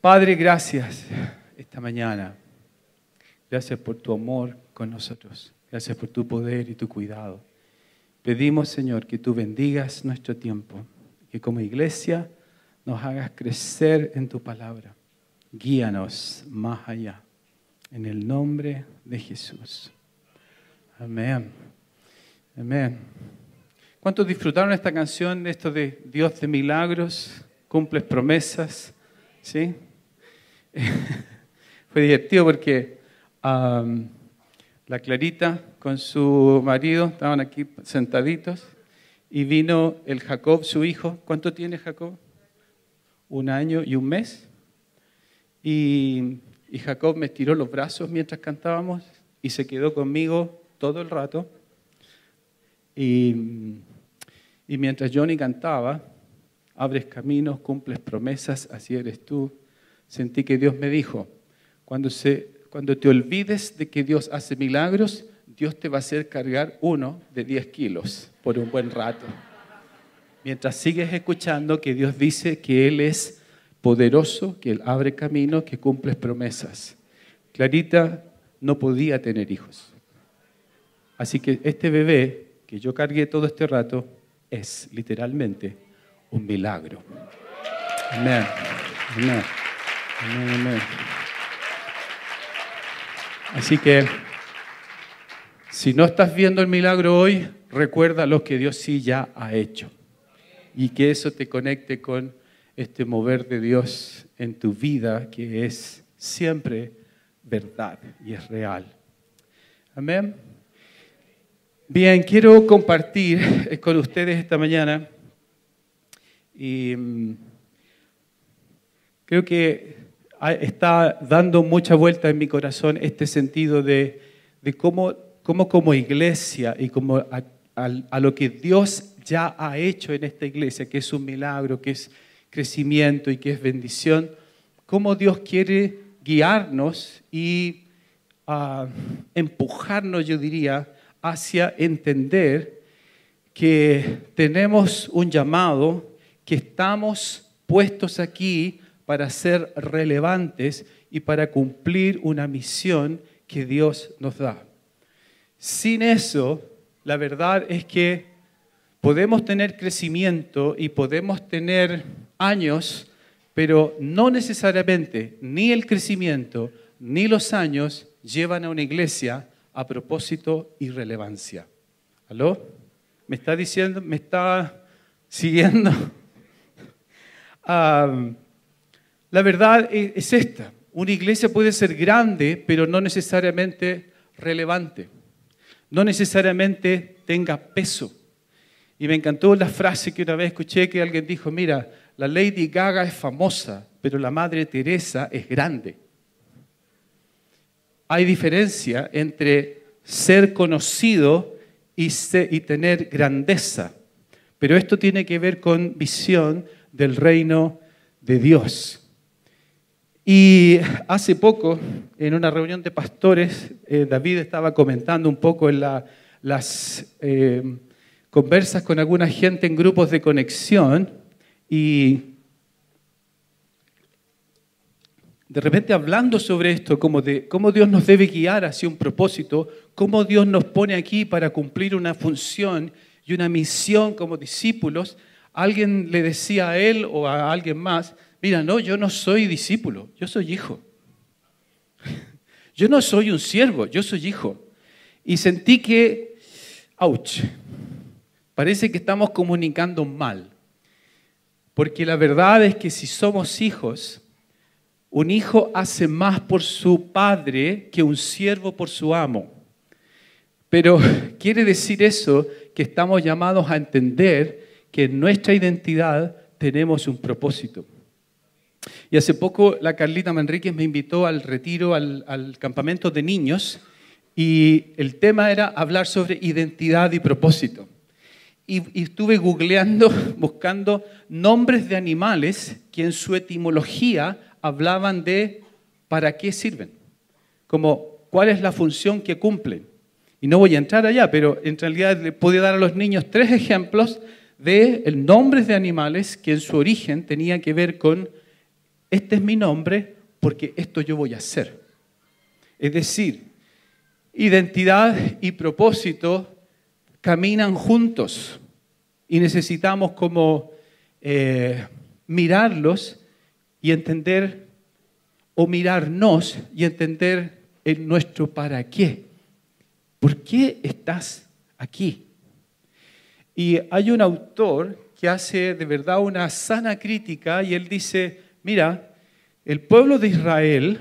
Padre, gracias esta mañana. Gracias por tu amor con nosotros. Gracias por tu poder y tu cuidado. Pedimos, Señor, que tú bendigas nuestro tiempo, que como iglesia nos hagas crecer en tu palabra. Guíanos más allá. En el nombre de Jesús. Amén. Amén. ¿Cuántos disfrutaron esta canción, esto de Dios de milagros, cumples promesas? ¿Sí? Fue divertido porque la Clarita con su marido estaban aquí sentaditos y vino el Jacob, su hijo. ¿Cuánto tiene Jacob? Un año y un mes. Y, Jacob me estiró los brazos mientras cantábamos y se quedó conmigo todo el rato. Y, y mientras Johnny cantaba, abres caminos, cumples promesas, así eres tú, sentí que Dios me dijo, cuando, se, cuando te olvides de que Dios hace milagros, Dios te va a hacer cargar uno de 10 kilos por un buen rato. Mientras sigues escuchando que Dios dice que Él es poderoso, que Él abre camino, que cumple promesas. Clarita no podía tener hijos. Así que este bebé que yo cargué todo este rato es literalmente un milagro. Amén. Amén. Amén. Así que si no estás viendo el milagro hoy, recuerda lo que Dios sí ya ha hecho. Y que eso te conecte con este mover de Dios en tu vida, que es siempre verdad y es real. Amén. Bien, quiero compartir con ustedes esta mañana y mm, creo que está dando mucha vuelta en mi corazón este sentido de, cómo, como iglesia y como a, a, lo que Dios ya ha hecho en esta iglesia, que es un milagro, que es crecimiento y que es bendición, cómo Dios quiere guiarnos y ah, empujarnos, yo diría, hacia entender que tenemos un llamado, que estamos puestos aquí para ser relevantes y para cumplir una misión que Dios nos da. Sin eso, la verdad es que podemos tener crecimiento y podemos tener años, pero no necesariamente ni el crecimiento ni los años llevan a una iglesia a propósito y relevancia. ¿Aló? ¿Me está diciendo, me está siguiendo? la verdad e, es esta. Una iglesia puede ser grande, pero no necesariamente relevante. No necesariamente tenga peso. Y me encantó la frase que una vez escuché que alguien dijo, mira, la Lady Gaga es famosa, pero la Madre Teresa es grande hay diferencia entre ser conocido y, tener grandeza. Pero esto tiene que ver con visión del reino de Dios. Y hace poco, en una reunión de pastores, eh, David estaba comentando un poco las eh, conversas con alguna gente en grupos de conexión y de repente hablando sobre esto, como de cómo Dios nos debe guiar hacia un propósito, cómo Dios nos pone aquí para cumplir una función y una misión como discípulos, alguien le decía a él o a alguien más, mira, no, yo no soy discípulo, yo soy hijo. Yo no soy un siervo, yo soy hijo. Y sentí que, ouch, parece que estamos comunicando mal. Porque la verdad es que si somos hijos, un hijo hace más por su padre que un siervo por su amo. Pero quiere decir eso que estamos llamados a entender que en nuestra identidad tenemos un propósito. Y hace poco la Carlita Manríquez me invitó al retiro, al, campamento de niños, y el tema era hablar sobre identidad y propósito. Y, y, estuve googleando, buscando nombres de animales que en su etimología hablaban de para qué sirven, como cuál es la función que cumplen. Y no voy a entrar allá, pero en realidad le pude dar a los niños tres ejemplos de nombres de animales que en su origen tenían que ver con este es mi nombre porque esto yo voy a hacer. Es decir, identidad y propósito caminan juntos y necesitamos como eh, mirarlos y entender, o mirarnos y entender en nuestro para qué. ¿Por qué estás aquí? Y hay un autor que hace de verdad una sana crítica y él dice, mira, el pueblo de Israel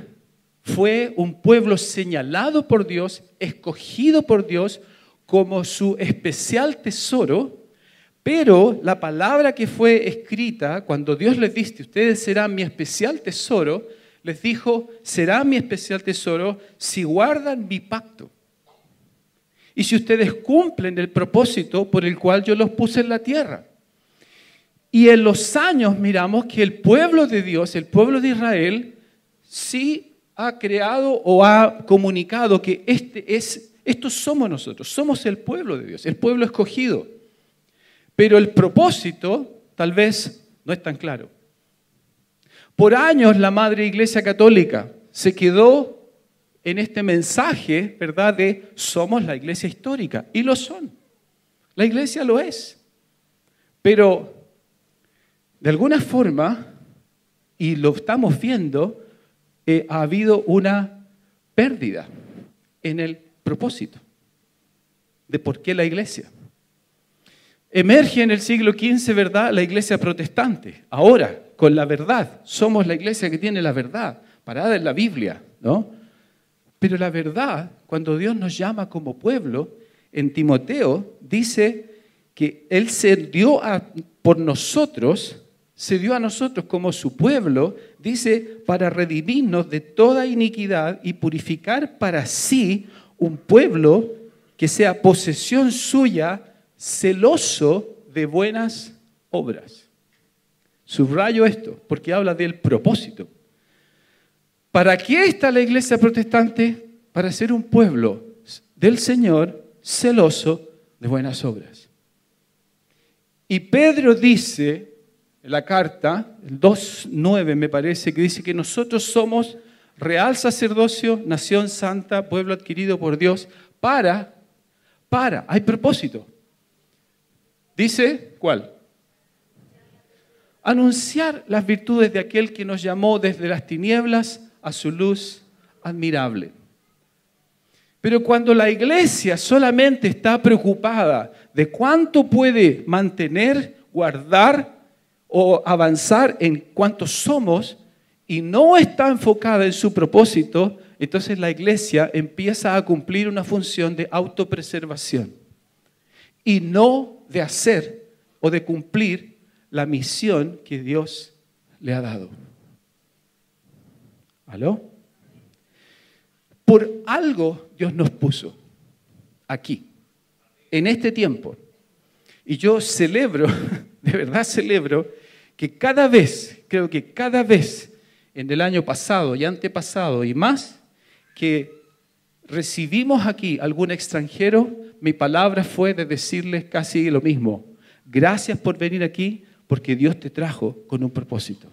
fue un pueblo señalado por Dios, escogido por Dios como su especial tesoro, pero la palabra que fue escrita, cuando Dios les dice, ustedes serán mi especial tesoro, les dijo, será mi especial tesoro si guardan mi pacto. Y si ustedes cumplen el propósito por el cual yo los puse en la tierra. Y en los años miramos que el pueblo de Dios, el pueblo de Israel, sí ha creado o ha comunicado que este es, estos somos nosotros, somos el pueblo de Dios, el pueblo escogido. Pero el propósito tal vez no es tan claro. Por años la Madre Iglesia Católica se quedó en este mensaje, ¿verdad?, de somos la iglesia histórica. Y lo son. La iglesia lo es. Pero de alguna forma, y lo estamos viendo, eh, ha habido una pérdida en el propósito de por qué la iglesia. Emerge en el siglo XV, ¿verdad?, la iglesia protestante. Ahora, con la verdad, somos la iglesia que tiene la verdad, parada en la Biblia, ¿no? Pero la verdad, cuando Dios nos llama como pueblo, en Timoteo dice que Él se dio por nosotros se dio a nosotros como su pueblo, dice, para redimirnos de toda iniquidad y purificar para sí un pueblo que sea posesión suya, celoso de buenas obras. Subrayo esto, porque habla del propósito. ¿Para qué está la iglesia protestante? Para ser un pueblo del Señor celoso de buenas obras. Y Pedro dice la carta, el 2.9 me parece, que dice que nosotros somos real sacerdocio, nación santa, pueblo adquirido por Dios, para, para, hay propósito. Dice, ¿cuál? Anunciar las virtudes de aquel que nos llamó desde las tinieblas a su luz admirable. Pero cuando la iglesia solamente está preocupada de cuánto puede mantener, guardar o avanzar en cuanto somos y no está enfocada en su propósito, entonces la iglesia empieza a cumplir una función de autopreservación y no de hacer o de cumplir la misión que Dios le ha dado. ¿Aló? Por algo Dios nos puso aquí, en este tiempo. Y yo celebro, de verdad celebro, que cada vez, creo que cada vez en el año pasado y antepasado y más, que recibimos aquí algún extranjero, mi palabra fue de decirles casi lo mismo. Gracias por venir aquí porque Dios te trajo con un propósito.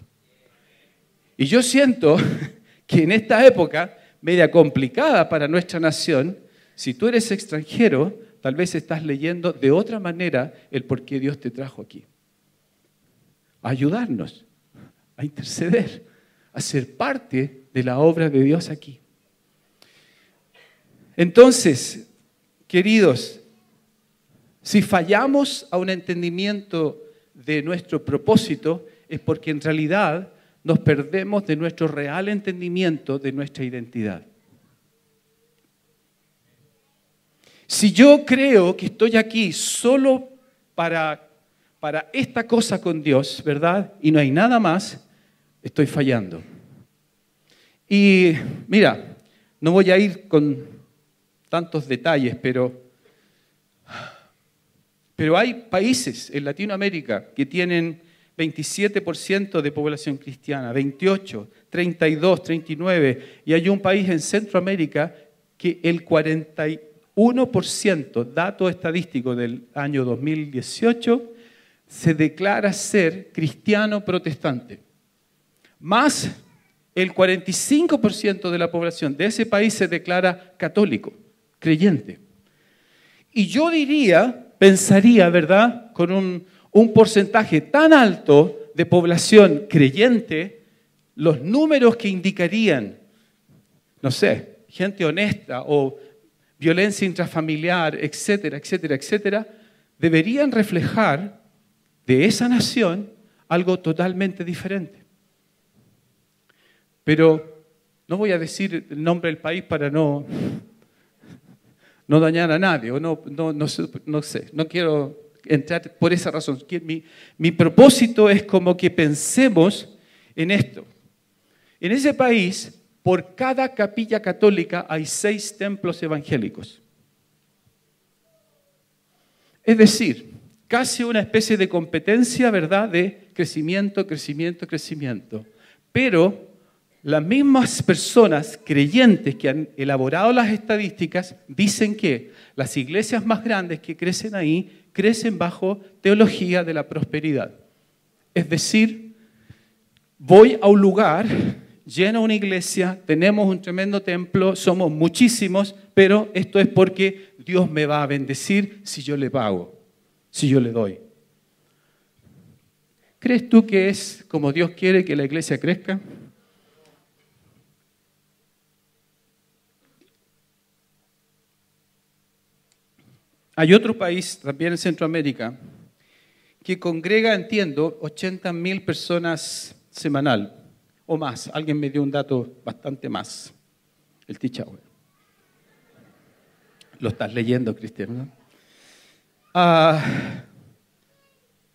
Y yo siento que en esta época, media complicada para nuestra nación, si tú eres extranjero, tal vez estás leyendo de otra manera el por qué Dios te trajo aquí a ayudarnos, a interceder, a ser parte de la obra de Dios aquí. Entonces, queridos, si fallamos a un entendimiento de nuestro propósito, es porque en realidad nos perdemos de nuestro real entendimiento de nuestra identidad. Si yo creo que estoy aquí solo para para esta cosa con Dios, ¿verdad? Y no hay nada más, estoy fallando. Y mira, no voy a ir con tantos detalles, pero, pero hay países en Latinoamérica que tienen 27% de población cristiana, 28, 32, 39, y hay un país en Centroamérica que el 41%, dato estadístico del año 2018, se declara ser cristiano protestante. más el 45% de la población de ese país se declara católico, creyente. Y yo diría, pensaría, ¿verdad?, con un, un porcentaje tan alto de población creyente, los números que indicarían, no sé, gente honesta o violencia intrafamiliar, etcétera, etcétera, etcétera, deberían reflejar de esa nación algo totalmente diferente. Pero no voy a decir el nombre del país para no, no dañar a nadie, o no, no, no, no sé, no quiero entrar por esa razón. Mi, mi propósito es como que pensemos en esto. En ese país, por cada capilla católica hay seis templos evangélicos. Es decir, casi una especie de competencia, ¿verdad?, de crecimiento, crecimiento, crecimiento. Pero las mismas personas creyentes que han elaborado las estadísticas dicen que las iglesias más grandes que crecen ahí crecen bajo teología de la prosperidad. Es decir, voy a un lugar, lleno una iglesia, tenemos un tremendo templo, somos muchísimos, pero esto es porque Dios me va a bendecir si yo le pago, si yo le doy. ¿Crees tú que es como Dios quiere que la iglesia crezca? Hay otro país, también en Centroamérica, que congrega, entiendo, 80 mil personas semanal o más. Alguien me dio un dato bastante más. El Tichahue. Lo estás leyendo, Cristiano. Ah,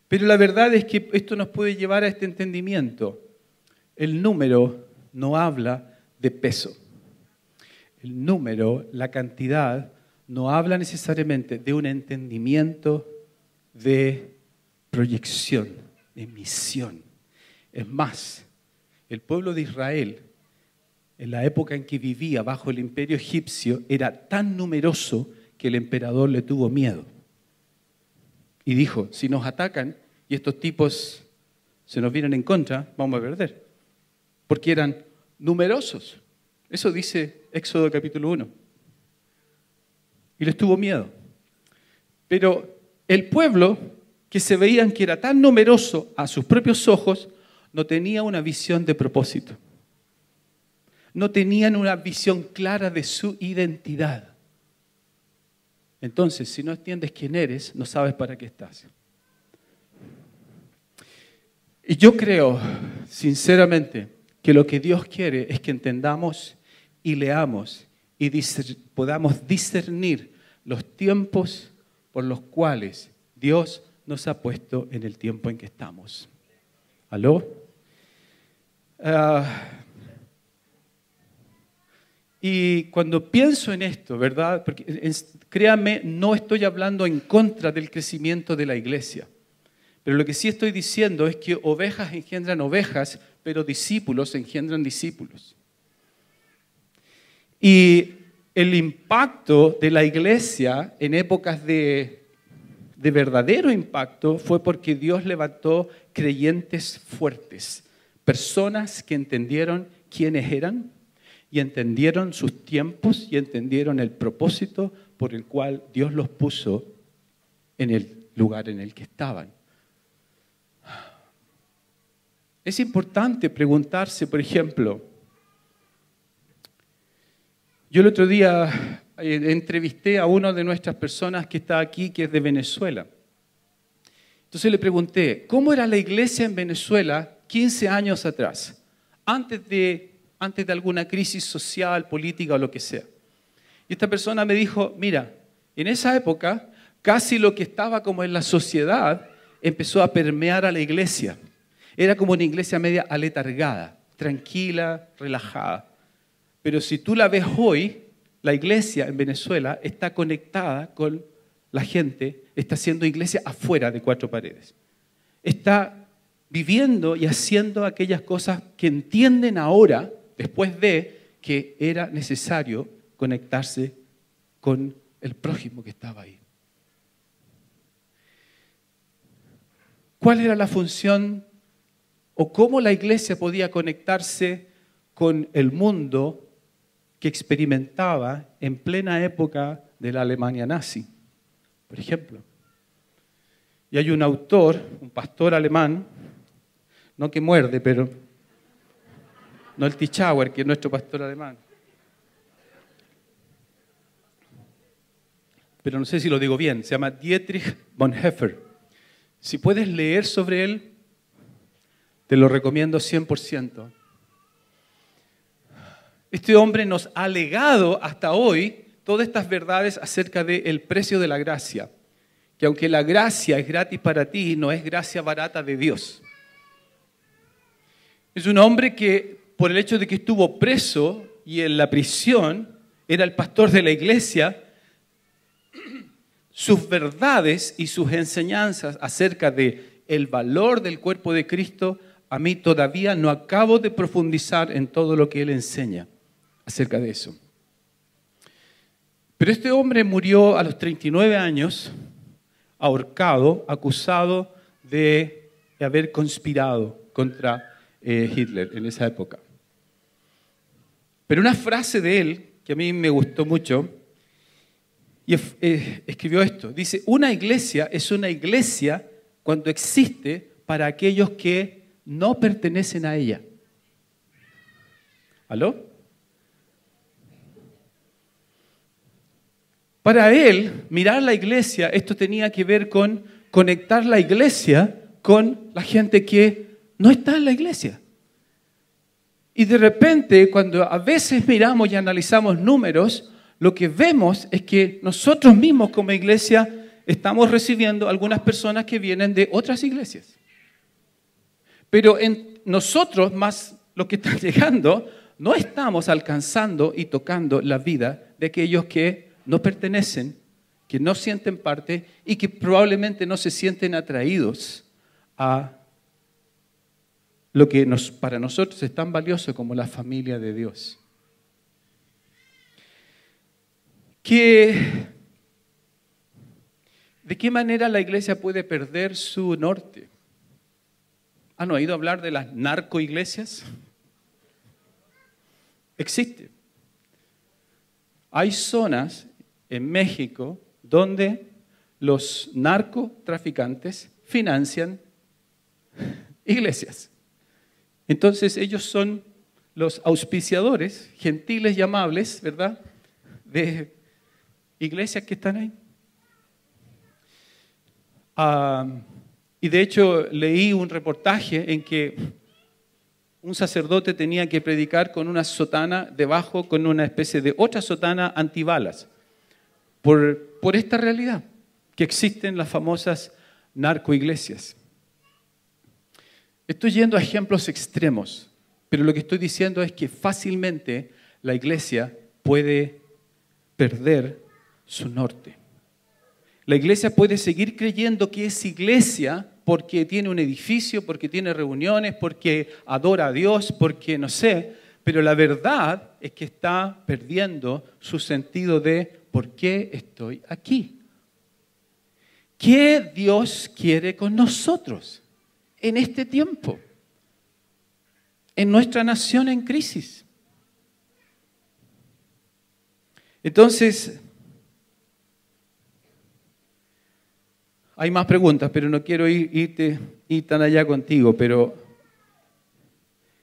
pero la verdad es que esto nos puede llevar a este entendimiento. El número no habla de peso. El número, la cantidad, no habla necesariamente de un entendimiento de proyección, de misión. Es más, el pueblo de Israel, en la época en que vivía bajo el imperio egipcio, era tan numeroso que el emperador le tuvo miedo. Y dijo, si nos atacan y estos tipos se nos vienen en contra, vamos a perder. Porque eran numerosos. Eso dice Éxodo capítulo 1 y les tuvo miedo. Pero el pueblo, que se veían que era tan numeroso a sus propios ojos, no tenía una visión de propósito. No tenían una visión clara de su identidad. Entonces, si no entiendes quién eres, no sabes para qué estás. Y yo creo, sinceramente, que lo que Dios quiere es que entendamos y leamos y podamos discernir los tiempos por los cuales Dios nos ha puesto en el tiempo en que estamos. ¿Aló? Ah, y cuando pienso en esto, ¿verdad? Créanme, no estoy hablando en contra del crecimiento de la iglesia. Pero lo que sí estoy diciendo es que ovejas engendran ovejas, pero discípulos engendran discípulos. Y el impacto de la iglesia en épocas de, verdadero impacto fue porque Dios levantó creyentes fuertes, personas que entendieron quiénes eran y entendieron sus tiempos y entendieron el propósito por el cual Dios los puso en el lugar en el que estaban. Es importante preguntarse, por ejemplo, yo el otro día eh, entrevisté a una de nuestras personas que está aquí, que es de Venezuela. Entonces le pregunté, ¿cómo era la iglesia en Venezuela 15 años atrás, antes de, antes de alguna crisis social, política o lo que sea? Y esta persona me dijo, mira, en esa época casi lo que estaba como en la sociedad empezó a permear a la iglesia. Era como una iglesia media aletargada, tranquila, relajada. Pero si tú la ves hoy, la iglesia en Venezuela está conectada con la gente, está haciendo iglesia afuera de cuatro paredes. Está viviendo y haciendo aquellas cosas que entienden ahora, después de que era necesario conectarse con el prójimo que estaba ahí. ¿Cuál era la función o cómo la iglesia podía conectarse con el mundo que experimentaba en plena época de la Alemania nazi, por ejemplo. Y hay un autor, un pastor alemán, no que muerde, pero no el Tichauer, que es nuestro pastor alemán. Pero no sé si lo digo bien, se llama Dietrich Bonhoeffer. Si puedes leer sobre él, te lo recomiendo 100%. Este hombre nos ha legado hasta hoy todas estas verdades acerca del precio de la gracia. Que aunque la gracia es gratis para ti, no es gracia barata de Dios. Es un hombre que, por el hecho de que estuvo preso y en la prisión, era el pastor de la iglesia, sus verdades y sus enseñanzas acerca de el valor del cuerpo de Cristo, a mí todavía no acabo de profundizar en todo lo que él enseña acerca de eso. Pero este hombre murió a los 39 años, ahorcado, acusado de haber conspirado contra eh, Hitler en esa época. Pero una frase de él que a mí me gustó mucho, y escribió esto, dice, una iglesia es una iglesia cuando existe para aquellos que no pertenecen a ella. ¿Aló? Para él, mirar la iglesia, esto tenía que ver con conectar la iglesia con la gente que no está en la iglesia. Y de repente, cuando a veces miramos y analizamos números, lo que vemos es que nosotros mismos como iglesia estamos recibiendo algunas personas que vienen de otras iglesias. Pero en nosotros, más los que están llegando, no estamos alcanzando y tocando la vida de aquellos que no pertenecen, que no sienten parte y que probablemente no se sienten atraídos a lo que nos, para nosotros es tan valioso como la familia de Dios. ¿De qué manera la iglesia puede perder su norte? ¿Han oído hablar de las narcoiglesias? Existe. Hay zonas en México donde los narcotraficantes financian iglesias. Entonces ellos son los auspiciadores, gentiles y amables, ¿verdad? De iglesias que están ahí. Ah, y de hecho leí un reportaje en que un sacerdote tenía que predicar con una sotana debajo, con una especie de otra sotana antibalas por, esta realidad, que existen las famosas narcoiglesias. Estoy yendo a ejemplos extremos, pero lo que estoy diciendo es que fácilmente la iglesia puede perder su norte. La iglesia puede seguir creyendo que es iglesia porque tiene un edificio, porque tiene reuniones, porque adora a Dios, porque no sé, pero la verdad es que está perdiendo su sentido de ¿por qué estoy aquí? ¿Qué Dios quiere con nosotros en este tiempo? En nuestra nación en crisis. Entonces, hay más preguntas, pero no quiero ir, irte, ir tan allá contigo, pero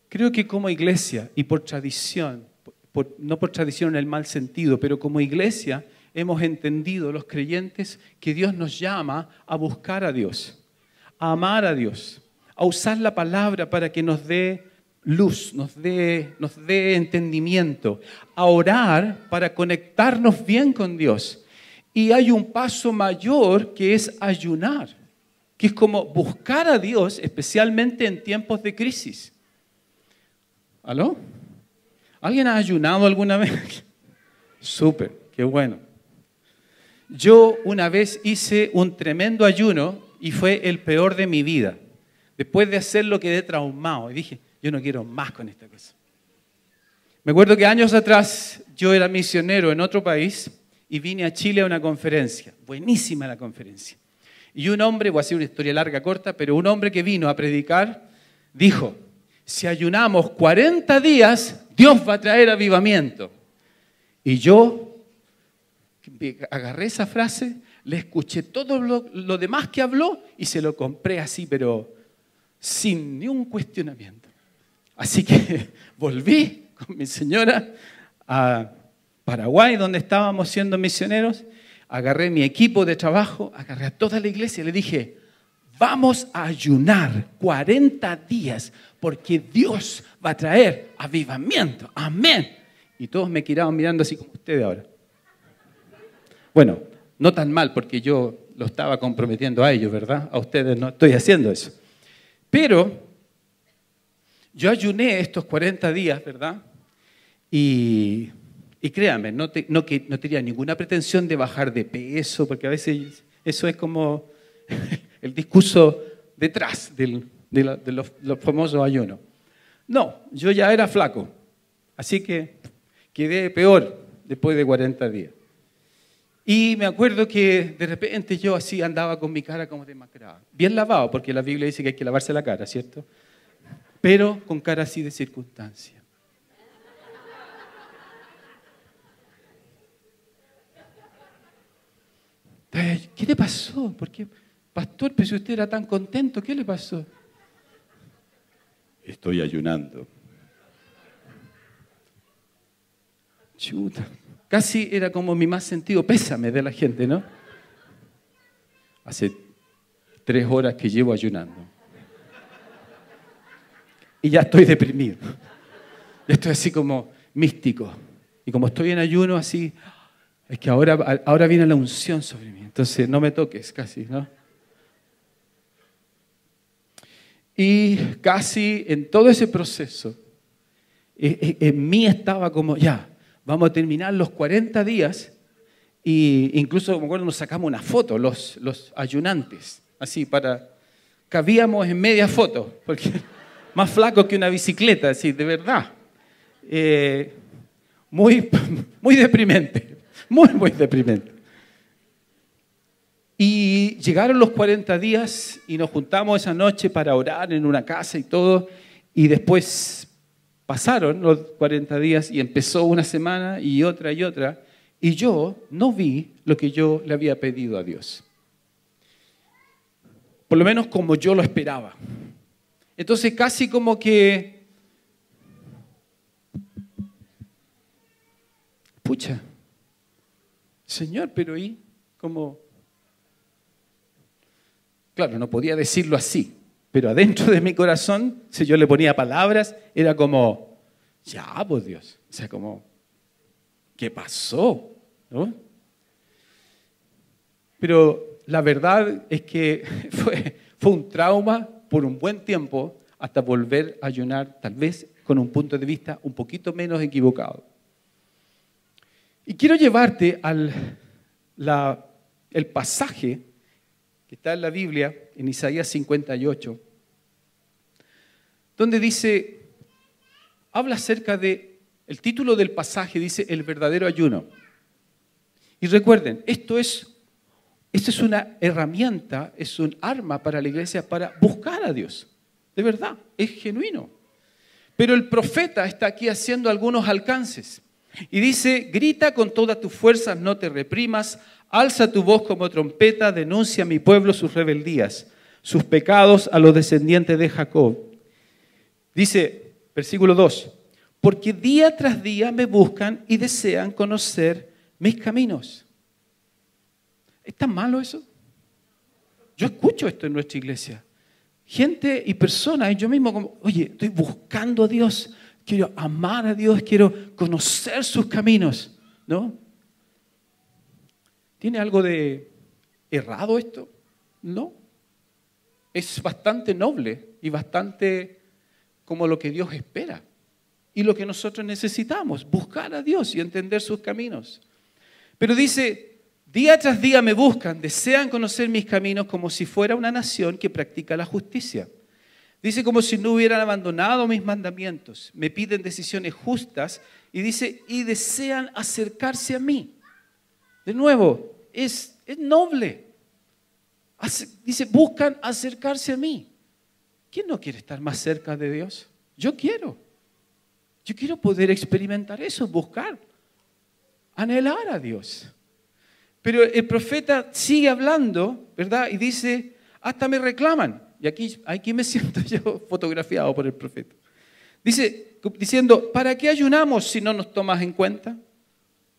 creo que como iglesia y por tradición, no por tradición en el mal sentido, pero como iglesia hemos entendido los creyentes que Dios nos llama a buscar a Dios, a amar a Dios, a usar la palabra para que nos dé luz, nos dé, nos dé entendimiento, a orar para conectarnos bien con Dios. Y hay un paso mayor que es ayunar, que es como buscar a Dios, especialmente en tiempos de crisis. ¿Aló? ¿Alguien ha ayunado alguna vez? Súper, qué bueno. Yo una vez hice un tremendo ayuno y fue el peor de mi vida. Después de hacerlo quedé traumado y dije, yo no quiero más con esta cosa. Me acuerdo que años atrás yo era misionero en otro país y vine a Chile a una conferencia. Buenísima la conferencia. Y un hombre, voy a hacer una historia larga, corta, pero un hombre que vino a predicar dijo, si ayunamos 40 días, Dios va a traer avivamiento. Y yo agarré esa frase, le escuché todo lo, demás que habló y se lo compré así, pero sin ni un cuestionamiento. Así que volví con mi señora a Paraguay, donde estábamos siendo misioneros, agarré mi equipo de trabajo, agarré a toda la iglesia y le dije, vamos a ayunar 40 días porque Dios va a traer avivamiento. Amén. Y todos me quedaban mirando así como ustedes ahora. Bueno, no tan mal porque yo lo estaba comprometiendo a ellos, ¿verdad? A ustedes no estoy haciendo eso. Pero yo ayuné estos 40 días, ¿verdad? Y, y créanme, no, no, que, no tenía ninguna pretensión de bajar de peso, porque a veces eso es como el discurso detrás del, de, los, famosos ayunos. No, yo ya era flaco, así que quedé peor después de 40 días. Y me acuerdo que de repente yo así andaba con mi cara como demacrada. Bien lavado, porque la Biblia dice que hay que lavarse la cara, ¿cierto? Pero con cara así de circunstancia. ¿Qué le pasó? ¿Por qué? Pastor, pero si usted era tan contento, ¿qué le pasó? Estoy ayunando. Chuta. Casi era como mi más sentido pésame de la gente, ¿no? Hace tres horas que llevo ayunando. Y ya estoy deprimido. Estoy así como místico. Y como estoy en ayuno, así, es que ahora, ahora viene la unción sobre mí. Entonces no me toques casi, ¿no? Y casi en todo ese proceso, e, e, en mí estaba como, ya, vamos a terminar los 40 días. Y incluso, me acuerdo, nos sacamos una foto, los, ayunantes, así para... Cabíamos en media foto, porque más flaco que una bicicleta, así, de verdad. Eh, muy, muy deprimente, muy, muy deprimente. Y llegaron los 40 días y nos juntamos esa noche para orar en una casa y todo. Y después pasaron los 40 días y empezó una semana y otra y otra. Y yo no vi lo que yo le había pedido a Dios. Por lo menos como yo lo esperaba. Entonces casi como que... Pucha, Señor, pero ¿y? Como Claro, no podía decirlo así, pero adentro de mi corazón, si yo le ponía palabras, era como, ya, pues Dios, o sea, como, ¿qué pasó? ¿No? Pero la verdad es que fue, fue un trauma por un buen tiempo hasta volver a ayunar, tal vez con un punto de vista un poquito menos equivocado. Y quiero llevarte al la, el pasaje que está en la Biblia, en Isaías 58, donde dice, habla acerca de, el título del pasaje dice, el verdadero ayuno. Y recuerden, esto es, esto es una herramienta, es un arma para la iglesia para buscar a Dios. De verdad, es genuino. Pero el profeta está aquí haciendo algunos alcances. Y dice, grita con todas tus fuerzas, no te reprimas, Alza tu voz como trompeta, denuncia a mi pueblo sus rebeldías, sus pecados a los descendientes de Jacob. Dice, versículo 2, porque día tras día me buscan y desean conocer mis caminos. ¿Es tan malo eso? Yo escucho esto en nuestra iglesia. Gente y personas, yo mismo como, oye, estoy buscando a Dios, quiero amar a Dios, quiero conocer sus caminos, ¿no? ¿Tiene algo de errado esto? No. Es bastante noble y bastante como lo que Dios espera y lo que nosotros necesitamos, buscar a Dios y entender sus caminos. Pero dice, día tras día me buscan, desean conocer mis caminos como si fuera una nación que practica la justicia. Dice como si no hubieran abandonado mis mandamientos, me piden decisiones justas y dice, y desean acercarse a mí. De nuevo, es, noble. dice, buscan acercarse a mí. ¿Quién no quiere estar más cerca de Dios? Yo quiero. Yo quiero poder experimentar eso, buscar, anhelar a Dios. Pero el profeta sigue hablando, ¿verdad? Y dice, hasta me reclaman. Y aquí, aquí me siento yo fotografiado por el profeta. Dice, diciendo, ¿para qué ayunamos si no nos tomas en cuenta?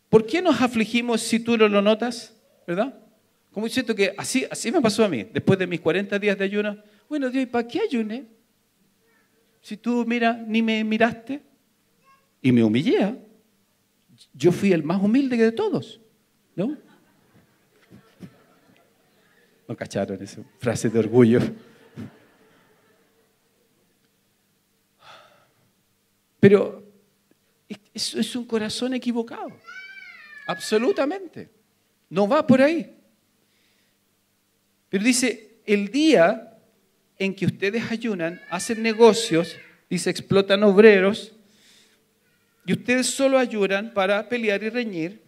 ¿Por qué nos afligimos si tú no lo notas? ¿Verdad? Como siento que así, así me pasó a mí, después de mis 40 días de ayuno. Bueno, Dios, ¿y para qué ayuné? Si tú, mira, ni me miraste. Y me humillé. ¿ah? Yo fui el más humilde de todos. ¿No? No cacharon esa frase de orgullo. Pero eso es un corazón equivocado. Absolutamente. No va por ahí. Pero dice, el día en que ustedes ayunan, hacen negocios, dice, explotan obreros, y ustedes solo ayunan para pelear y reñir.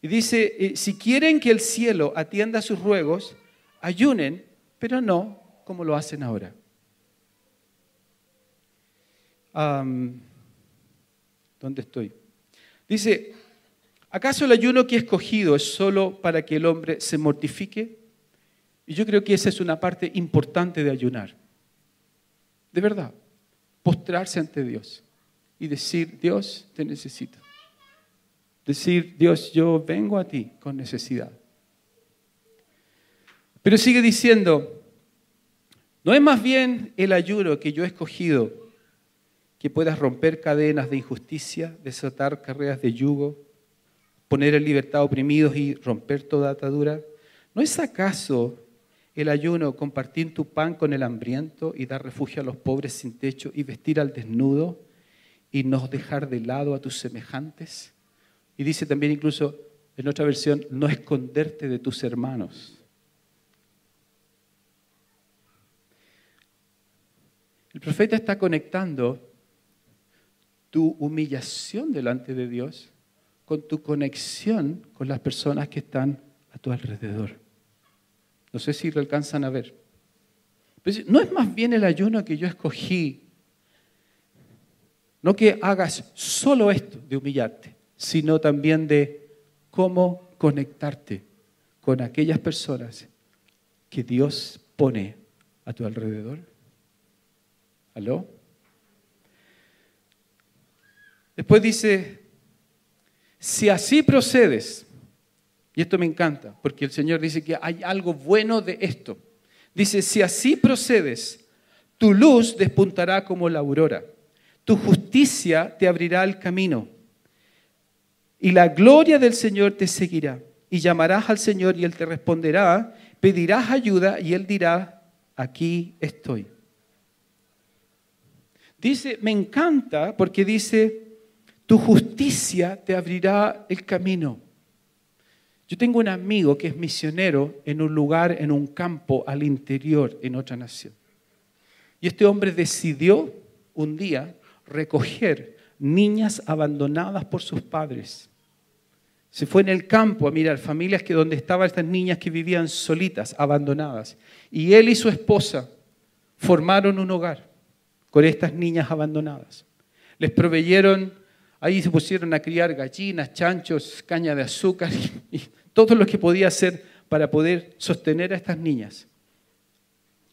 Y dice, eh, si quieren que el cielo atienda sus ruegos, ayunen, pero no como lo hacen ahora. ¿Dónde estoy? Dice, ¿acaso el ayuno que he escogido es solo para que el hombre se mortifique? Y yo creo que esa es una parte importante de ayunar. De verdad, postrarse ante Dios y decir, Dios, te necesito. Decir, Dios, yo vengo a ti con necesidad. Pero sigue diciendo, ¿no es más bien el ayuno que yo he escogido que puedas romper cadenas de injusticia, desatar carreras de yugo, poner en libertad oprimidos y romper toda atadura? ¿No es acaso el ayuno compartir tu pan con el hambriento y dar refugio a los pobres sin techo y vestir al desnudo y no dejar de lado a tus semejantes? Y dice también incluso en otra versión, no esconderte de tus hermanos. El profeta está conectando tu humillación delante de Dios con tu conexión con las personas que están a tu alrededor. No sé si lo alcanzan a ver. no es más bien el ayuno que yo escogí, no que hagas solo esto de humillarte, sino también de cómo conectarte con aquellas personas que Dios pone a tu alrededor. ¿Aló? Después dice, si así procedes, y esto me encanta, porque el Señor dice que hay algo bueno de esto. Dice, si así procedes, tu luz despuntará como la aurora, tu justicia te abrirá el camino, y la gloria del Señor te seguirá. Y llamarás al Señor y Él te responderá, pedirás ayuda y Él dirá, aquí estoy. Dice, me encanta porque dice, tu justicia te abrirá el camino. Yo tengo un amigo que es misionero en un lugar, en un campo al interior, en otra nación. Y este hombre decidió un día recoger niñas abandonadas por sus padres. Se fue en el campo a mirar familias que donde estaban estas niñas que vivían solitas, abandonadas. Y él y su esposa formaron un hogar con estas niñas abandonadas. Les proveyeron Ahí se pusieron a criar gallinas, chanchos, caña de azúcar y, todo lo que podía hacer para poder sostener a estas niñas.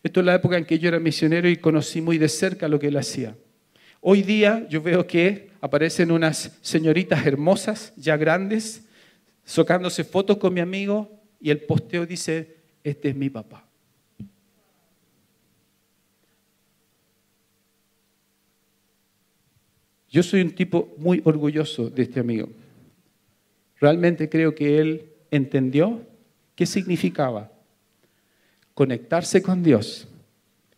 Esto es la época en que yo era misionero y conocí muy de cerca lo que él hacía. Hoy día yo veo que aparecen unas señoritas hermosas, ya grandes, socándose fotos con mi amigo y el posteo dice, este es mi papá. Yo soy un tipo muy orgulloso de este amigo. Realmente creo que él entendió qué significaba conectarse con Dios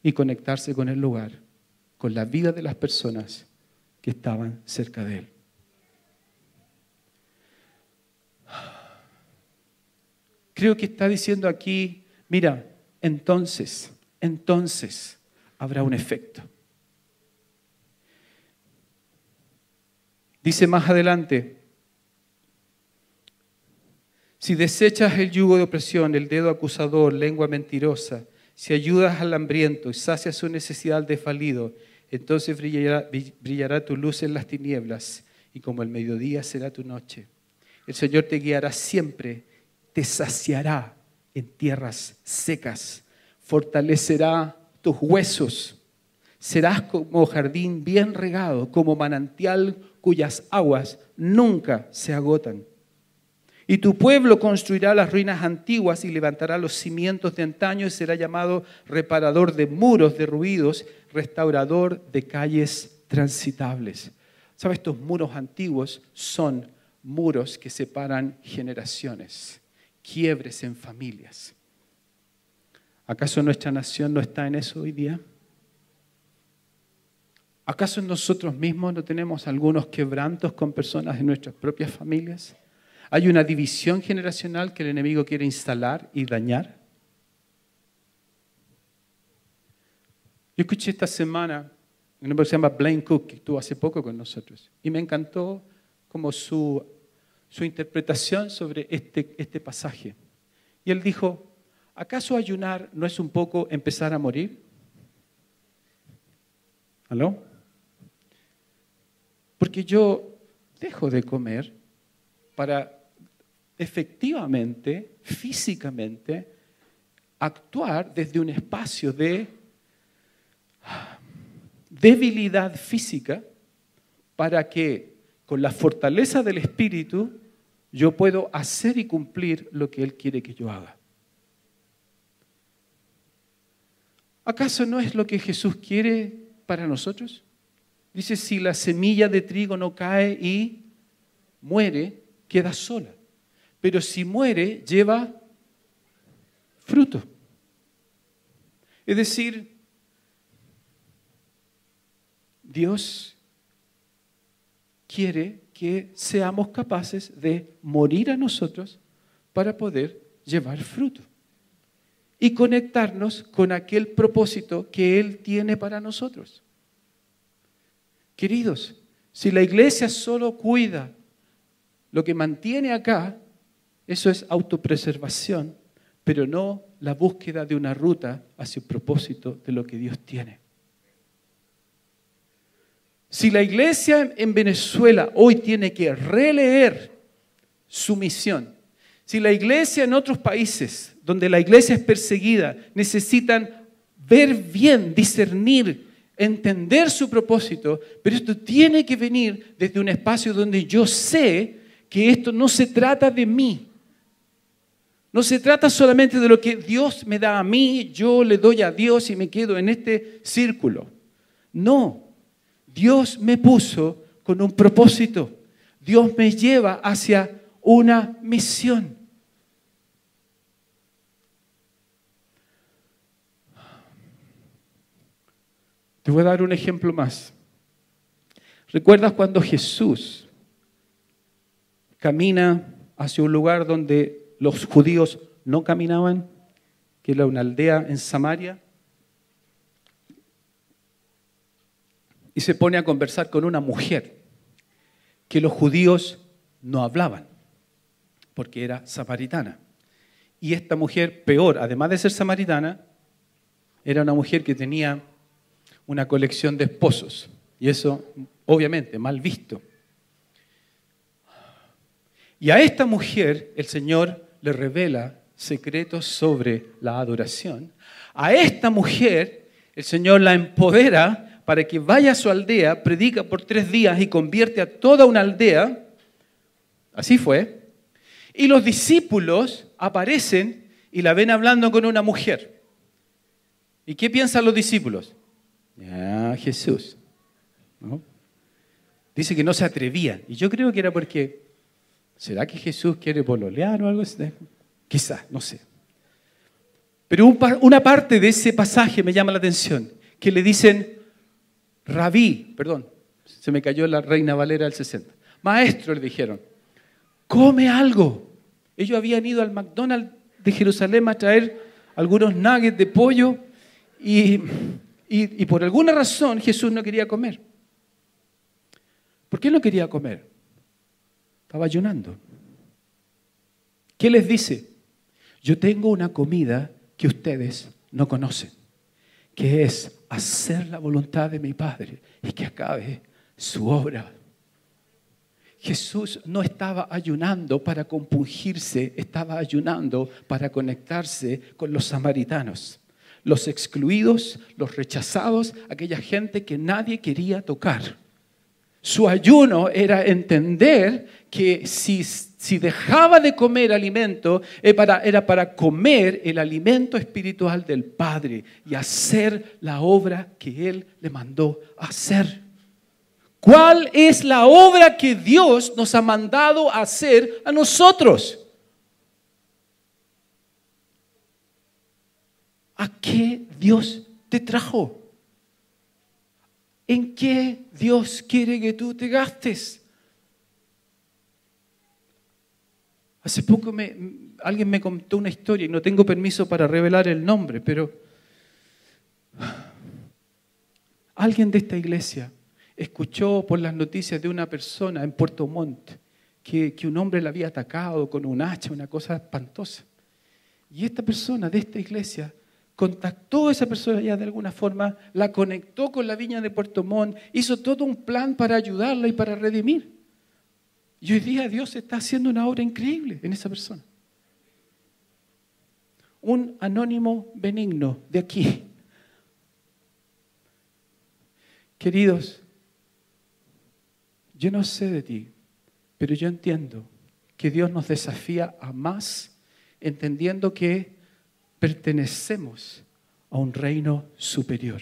y conectarse con el lugar, con la vida de las personas que estaban cerca de él. Creo que está diciendo aquí, mira, entonces, entonces habrá un efecto. Dice más adelante, si desechas el yugo de opresión, el dedo acusador, lengua mentirosa, Si ayudas al hambriento y sacias su necesidad al desvalido, entonces brillará, brillará tu luz en las tinieblas y como el mediodía será tu noche. El Señor te guiará siempre, te saciará en tierras secas, fortalecerá tus huesos. Serás como jardín bien regado, como manantial cuyas aguas nunca se agotan. Y tu pueblo construirá las ruinas antiguas y levantará los cimientos de antaño y será llamado reparador de muros derruidos, restaurador de calles transitables. ¿Sabes? Estos muros antiguos son muros que separan generaciones, quiebres en familias. ¿Acaso nuestra nación no está en eso hoy día? ¿Acaso nosotros mismos no tenemos algunos quebrantos con personas de nuestras propias familias? ¿Hay una división generacional que el enemigo quiere instalar y dañar? Yo escuché esta semana un hombre que se llama Blaine Cook, que estuvo hace poco con nosotros, y me encantó como su, su interpretación sobre este, este pasaje. Y él dijo, ¿acaso ayunar no es un poco empezar a morir? ¿Aló? Porque yo dejo de comer para efectivamente, físicamente, actuar desde un espacio de debilidad física para que con la fortaleza del Espíritu yo puedo hacer y cumplir lo que Él quiere que yo haga. ¿Acaso no es lo que Jesús quiere para nosotros? Dice, si la semilla de trigo no cae y muere, queda sola. Pero si muere, lleva fruto. Es decir, Dios quiere que seamos capaces de morir a nosotros para poder llevar fruto y conectarnos con aquel propósito que Él tiene para nosotros. Queridos, si la iglesia solo cuida lo que mantiene acá, eso es autopreservación, pero no la búsqueda de una ruta hacia el propósito de lo que Dios tiene. Si la iglesia en Venezuela hoy tiene que releer su misión, si la iglesia en otros países donde la iglesia es perseguida necesitan ver bien, discernir, entender su propósito, pero esto tiene que venir desde un espacio donde yo sé que esto no se trata de mí. No se trata solamente de lo que Dios me da a mí, yo le doy a Dios y me quedo en este círculo. No, Dios me puso con un propósito. Dios me lleva hacia una misión. Te voy a dar un ejemplo más. ¿Recuerdas cuando Jesús camina hacia un lugar donde los judíos no caminaban, que era una aldea en Samaria? y se pone a conversar con una mujer que los judíos no hablaban, porque era samaritana. Y esta mujer, peor, además de ser samaritana, era una mujer que tenía una colección de esposos. Y eso, obviamente, mal visto. Y a esta mujer el Señor le revela secretos sobre la adoración. A esta mujer el Señor la empodera para que vaya a su aldea, predica por tres días y convierte a toda una aldea. Así fue. Y los discípulos aparecen y la ven hablando con una mujer. ¿Y qué piensan los discípulos? Ah, Jesús. Dice que no se atrevían. Y yo creo que era porque, ¿será que Jesús quiere pololear o algo así? Quizás, no sé. Pero una parte de ese pasaje me llama la atención, que le dicen, Rabí, perdón, se me cayó la Reina Valera del 60. Maestro, le dijeron, come algo. Ellos habían ido al McDonald's de Jerusalén a traer algunos nuggets de pollo y, y por alguna razón Jesús no quería comer. ¿Por qué no quería comer? Estaba ayunando. ¿Qué les dice? Yo tengo una comida que ustedes no conocen, que es hacer la voluntad de mi Padre y que acabe su obra. Jesús no estaba ayunando para compungirse, estaba ayunando para conectarse con los samaritanos, los excluidos, los rechazados, aquella gente que nadie quería tocar. Su ayuno era entender que si, si dejaba de comer alimento era para comer el alimento espiritual del Padre y hacer la obra que Él le mandó hacer. ¿Cuál es la obra que Dios nos ha mandado hacer a nosotros? ¿A qué Dios te trajo? ¿En qué Dios quiere que tú te gastes? Hace poco alguien me contó una historia y no tengo permiso para revelar el nombre, pero alguien de esta iglesia escuchó por las noticias de una persona en Puerto Montt que, que un hombre la había atacado con un hacha, una cosa espantosa. Y esta persona de esta iglesia contactó a esa persona ya de alguna forma, la conectó con la viña de Puerto Montt, hizo todo un plan para ayudarla y para redimir. Y hoy día Dios está haciendo una obra increíble en esa persona. Un anónimo benigno de aquí. Queridos, yo no sé de ti, pero yo entiendo que Dios nos desafía a más, entendiendo que pertenecemos a un reino superior.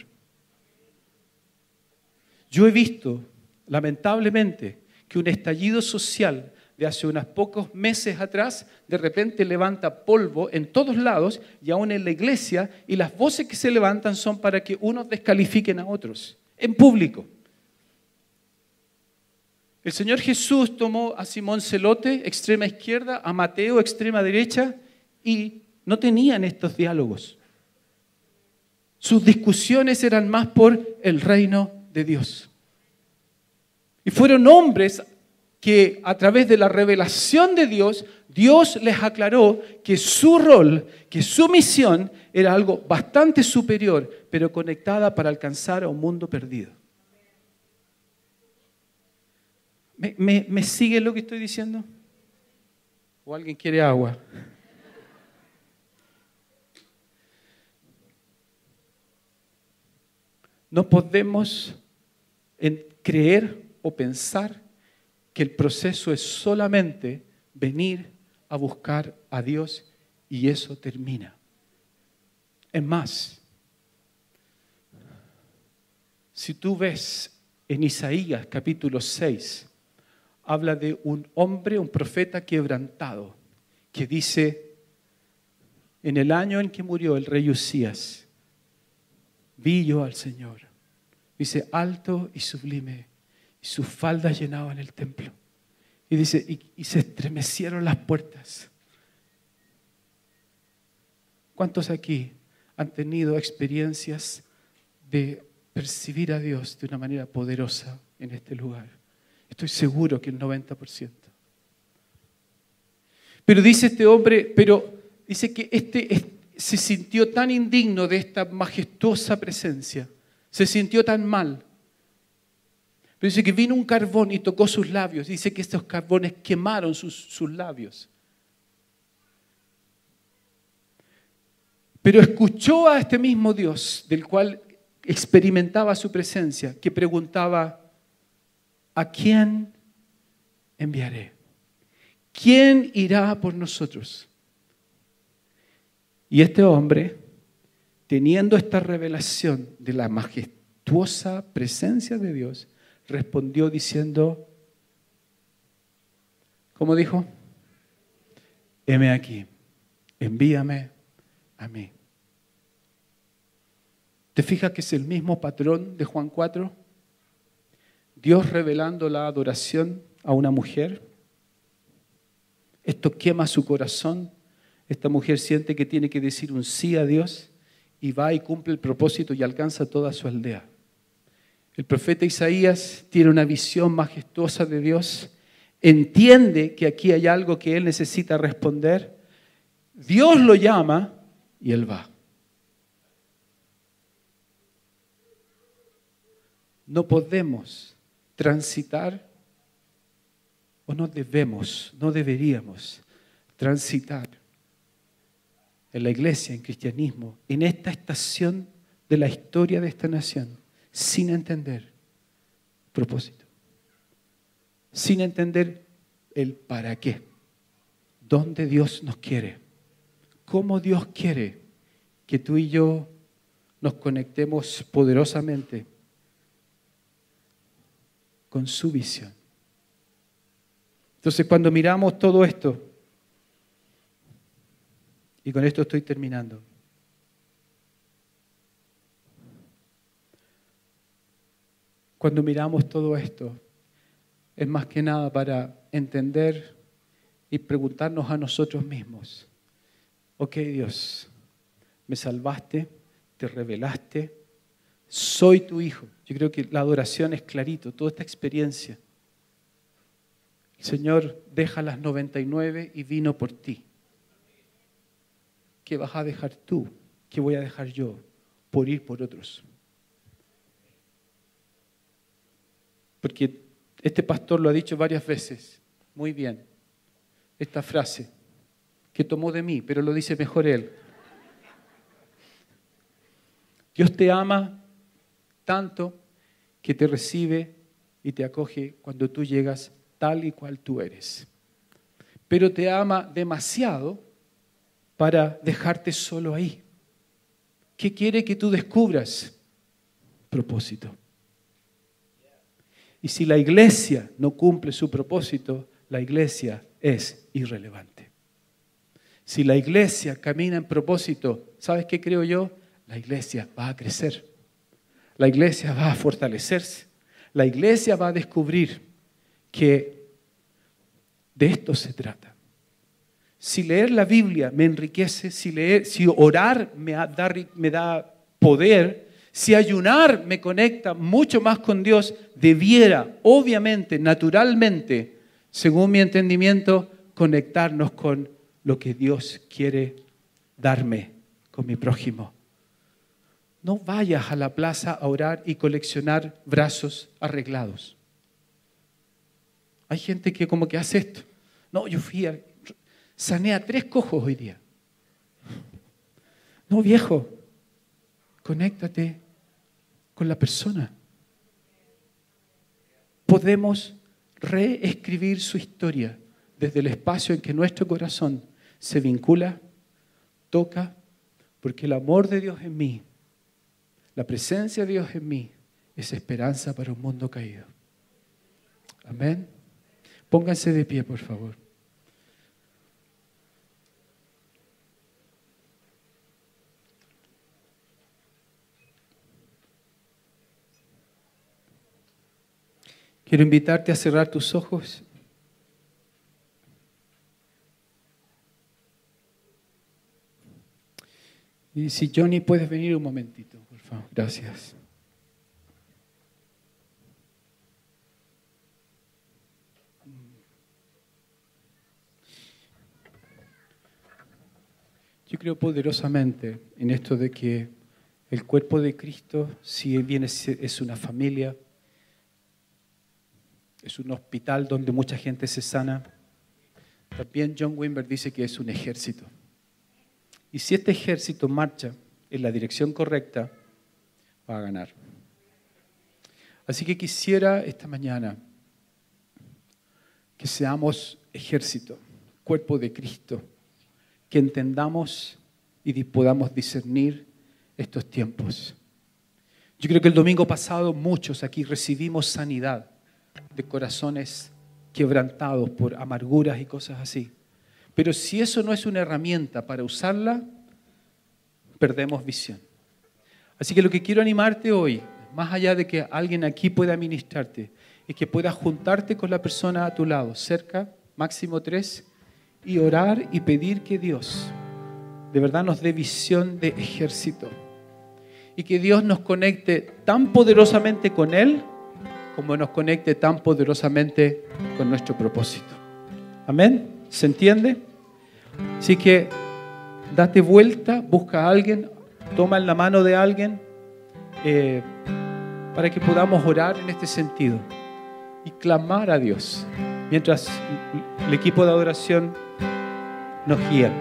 Yo he visto, lamentablemente, que un estallido social de hace unos pocos meses atrás de repente levanta polvo en todos lados y aún en la iglesia y las voces que se levantan son para que unos descalifiquen a otros en público. El Señor Jesús tomó a Simón Celote, extrema izquierda, a Mateo, extrema derecha, y no tenían estos diálogos. Sus discusiones eran más por el reino de Dios. Y fueron hombres que a través de la revelación de Dios, Dios les aclaró que su rol, que su misión era algo bastante superior, pero conectada para alcanzar a un mundo perdido. ¿Me, me sigue lo que estoy diciendo? ¿O alguien quiere agua? No podemos creer o pensar que el proceso es solamente venir a buscar a Dios y eso termina. Es más, si tú ves en Isaías capítulo 6, habla de un hombre, un profeta quebrantado, que dice, en el año en que murió el rey Usías, vi yo al Señor. Dice, alto y sublime, y sus faldas llenaban el templo. Y dice, y, se estremecieron las puertas. ¿Cuántos aquí han tenido experiencias de percibir a Dios de una manera poderosa en este lugar? Estoy seguro que el 90%. Pero dice este hombre, pero dice que este, este se sintió tan indigno de esta majestuosa presencia, se sintió tan mal. Dice que vino un carbón y tocó sus labios. Dice que estos carbones quemaron sus, sus labios. Pero escuchó a este mismo Dios, del cual experimentaba su presencia, que preguntaba, ¿a quién enviaré? ¿Quién irá por nosotros? Y este hombre, teniendo esta revelación de la majestuosa presencia de Dios, respondió diciendo, ¿cómo dijo? Heme aquí, envíame a mí. ¿Te fijas que es el mismo patrón de Juan 4? Dios revelando la adoración a una mujer. Esto quema su corazón esta mujer siente que tiene que decir un sí a Dios y va y cumple el propósito y alcanza toda su aldea. El profeta Isaías tiene una visión majestuosa de Dios, entiende que aquí hay algo que él necesita responder, Dios lo llama y él va. No podemos transitar o no debemos, no deberíamos transitar en la iglesia, en cristianismo, en esta estación de la historia de esta nación sin entender propósito, sin entender el para qué, dónde Dios nos quiere, cómo Dios quiere que tú y yo nos conectemos poderosamente con su visión. Entonces, cuando miramos todo esto, y con esto estoy terminando, cuando miramos todo esto, es más que nada para entender y preguntarnos a nosotros mismos, ok Dios, me salvaste, te revelaste, soy tu hijo. Yo creo que la adoración es clarito, toda esta experiencia. El Señor deja las 99 y vino por ti. ¿Qué vas a dejar tú? ¿Qué voy a dejar yo por ir por otros? Porque este pastor lo ha dicho varias veces, muy bien, esta frase que tomó de mí, pero lo dice mejor él. Dios te ama tanto que te recibe y te acoge cuando tú llegas tal y cual tú eres. Pero te ama demasiado para dejarte solo ahí. ¿Qué quiere que tú descubras? Propósito. Y si la iglesia no cumple su propósito, la iglesia es irrelevante. Si la iglesia camina en propósito, ¿sabes qué creo yo? La iglesia va a crecer. La iglesia va a fortalecerse. La iglesia va a descubrir que de esto se trata. Si leer la Biblia me enriquece, si, leer, si orar me me da poder, si ayunar me conecta mucho más con Dios, debiera, obviamente, naturalmente, según mi entendimiento, conectarnos con lo que Dios quiere darme, con mi prójimo no vayas a la plaza a orar y coleccionar brazos arreglados. Hay gente que como que hace esto. No, yo fui a, sané tres cojos hoy día. No, viejo, conéctate con la persona. Podemos reescribir su historia desde el espacio en que nuestro corazón se vincula, toca, porque el amor de Dios en mí la presencia de Dios en mí es esperanza para un mundo caído. Amén. Pónganse de pie, por favor. Quiero invitarte a cerrar tus ojos Y si Johnny puedes venir un momentito, por favor. Gracias. Yo creo poderosamente en esto de que el cuerpo de Cristo, si bien es una familia, es un hospital donde mucha gente se sana, también John Wimber dice que es un ejército. Y si este ejército marcha en la dirección correcta, va a ganar. Así que quisiera esta mañana que seamos ejército, cuerpo de Cristo, que entendamos y podamos discernir estos tiempos. Yo creo que el domingo pasado muchos aquí recibimos sanidad de corazones quebrantados por amarguras y cosas así. Pero si eso no es una herramienta para usarla, perdemos visión. Así que lo que quiero animarte hoy, más allá de que alguien aquí pueda ministrarte, es que puedas juntarte con la persona a tu lado, cerca, máximo tres, y orar y pedir que Dios de verdad nos dé visión de ejército. Y que Dios nos conecte tan poderosamente con Él como nos conecte tan poderosamente con nuestro propósito. Amén. ¿Se entiende? Así que date vuelta, busca a alguien, toma la mano de alguien, eh, para que podamos orar en este sentido y clamar a Dios mientras el equipo de adoración nos guía.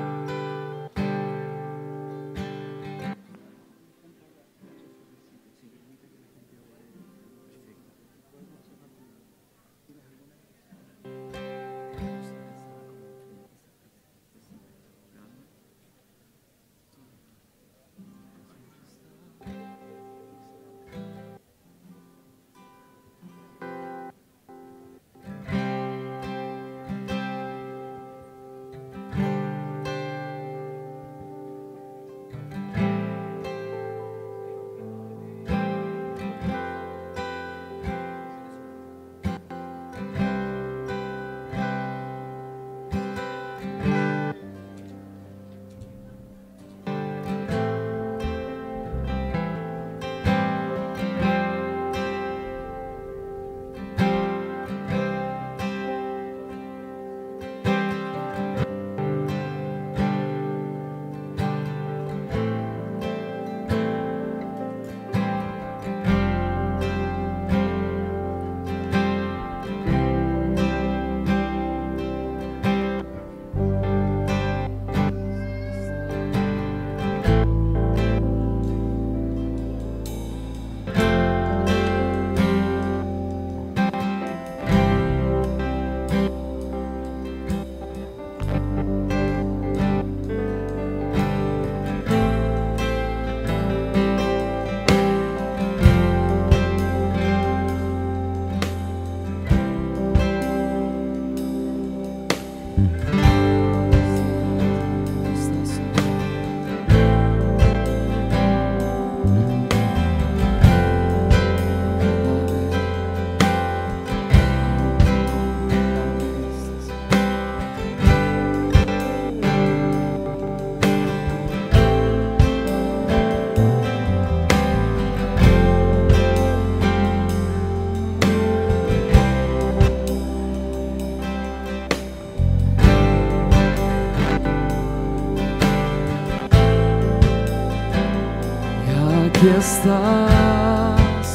Estás,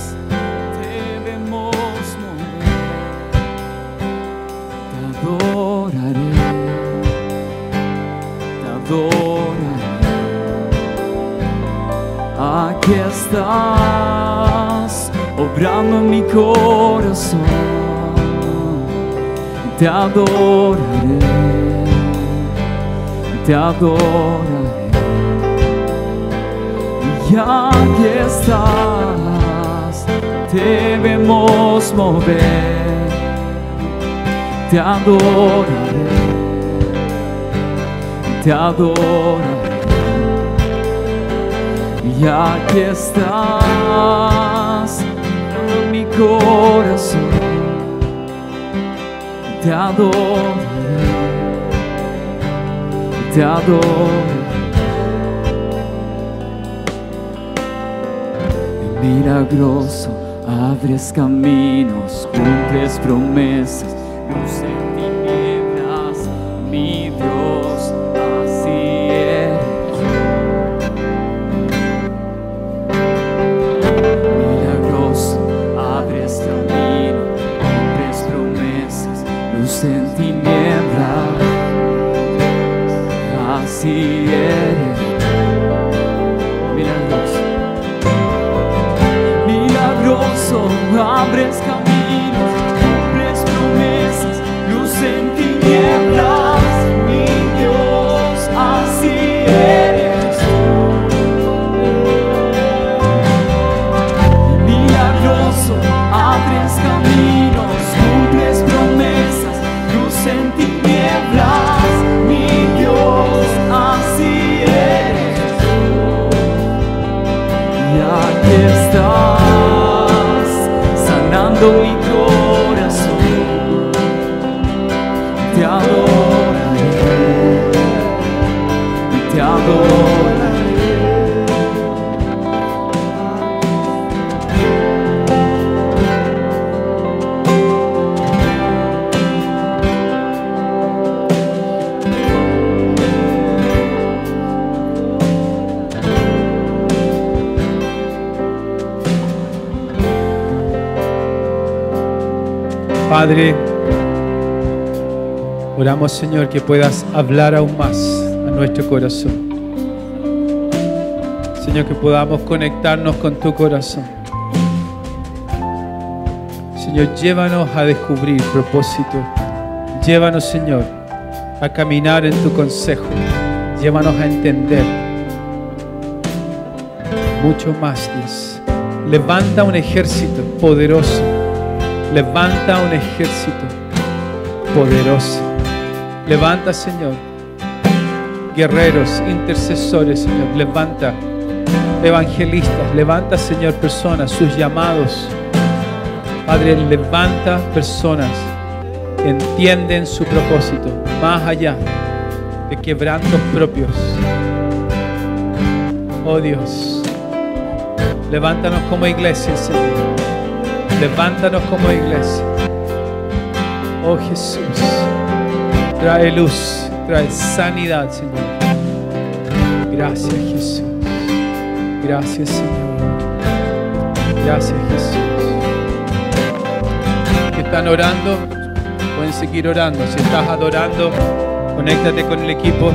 debemos mover, te adoraré, te adoraré. Aquí estás, obrando en mi corazón, te adoraré, te adoraré. Y aquí estás, te vemos mover, te adoraré, te adoraré. Y aquí estás, en mi corazón, te adoraré, te adoraré. Milagroso, abres caminos, cumples promesas, luz Padre, oramos Señor que puedas hablar aún más a nuestro corazón. Señor, que podamos conectarnos con tu corazón. Señor, llévanos a descubrir propósito. Llévanos, Señor, a caminar en tu consejo. Llévanos a entender mucho más, Dios. Levanta un ejército poderoso. Levanta un ejército poderoso. Levanta, Señor, guerreros, intercesores, Señor. Levanta evangelistas. Levanta, Señor, personas, sus llamados. Padre, levanta personas que entienden su propósito más allá de quebrantos propios. Oh Dios, levántanos como iglesia, Señor. Levántanos como iglesia. Oh Jesús, trae luz, trae sanidad, Señor. Gracias, Jesús. Gracias, Señor. Gracias, Jesús. Que están orando, pueden seguir orando. Si estás adorando, conéctate con el equipo.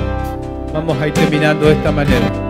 Vamos a ir terminando de esta manera.